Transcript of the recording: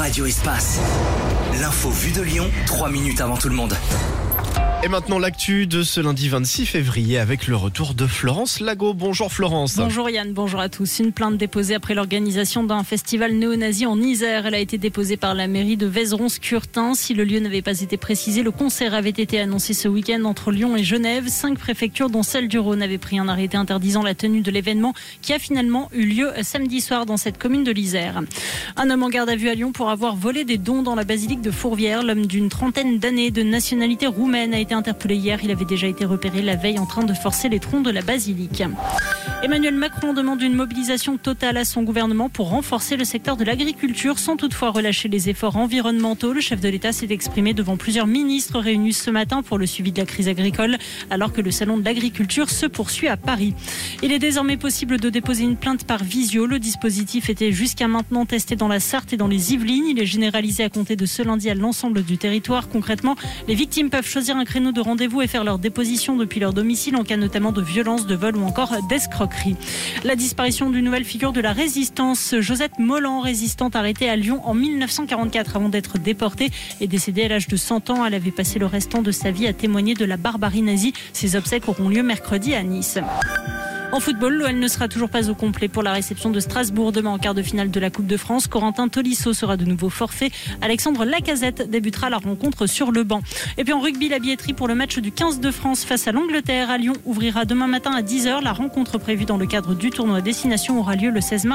Radio Espace. L'info vue de Lyon, 3 minutes avant tout le monde. Et maintenant l'actu de ce lundi 26 février avec le retour de Florence Lago. Bonjour Florence. Bonjour Yann, bonjour à tous. Une plainte déposée après l'organisation d'un festival néo-nazi en Isère. Elle a été déposée par la mairie de Vézeron-Scurtin. Si le lieu n'avait pas été précisé, le concert avait été annoncé ce week-end entre Lyon et Genève. Cinq préfectures, dont celle du Rhône, avaient pris un arrêté interdisant la tenue de l'événement qui a finalement eu lieu samedi soir dans cette commune de l'Isère. Un homme en garde à vue à Lyon pour avoir volé des dons dans la basilique de Fourvière. L'homme d'une trentaine d'années de nationalité roumaine a été interpellé hier. Il avait déjà été repéré la veille en train de forcer les troncs de la basilique. Emmanuel Macron demande une mobilisation totale à son gouvernement pour renforcer le secteur de l'agriculture sans toutefois relâcher les efforts environnementaux. Le chef de l'État s'est exprimé devant plusieurs ministres réunis ce matin pour le suivi de la crise agricole alors que le salon de l'agriculture se poursuit à Paris. Il est désormais possible de déposer une plainte par visio. Le dispositif était jusqu'à maintenant testé dans la Sarthe et dans les Yvelines. Il est généralisé à compter de ce lundi à l'ensemble du territoire. Concrètement, les victimes peuvent choisir un créneau de rendez-vous et faire leur déposition depuis leur domicile en cas notamment de violence, de vol ou encore La disparition d'une nouvelle figure de la résistance, Josette Molland, résistante arrêtée à Lyon en 1944 avant d'être déportée et décédée à l'âge de 100 ans. Elle avait passé le restant de sa vie à témoigner de la barbarie nazie. Ses obsèques auront lieu mercredi à Nice. En football, l'OL ne sera toujours pas au complet pour la réception de Strasbourg demain en quart de finale de la Coupe de France. Corentin Tolisso sera de nouveau forfait. Alexandre Lacazette débutera la rencontre sur le banc. Et puis en rugby, la billetterie pour le match du 15 de France face à l'Angleterre à Lyon ouvrira demain matin à 10h. La rencontre prévue dans le cadre du tournoi Destination aura lieu le 16 mars.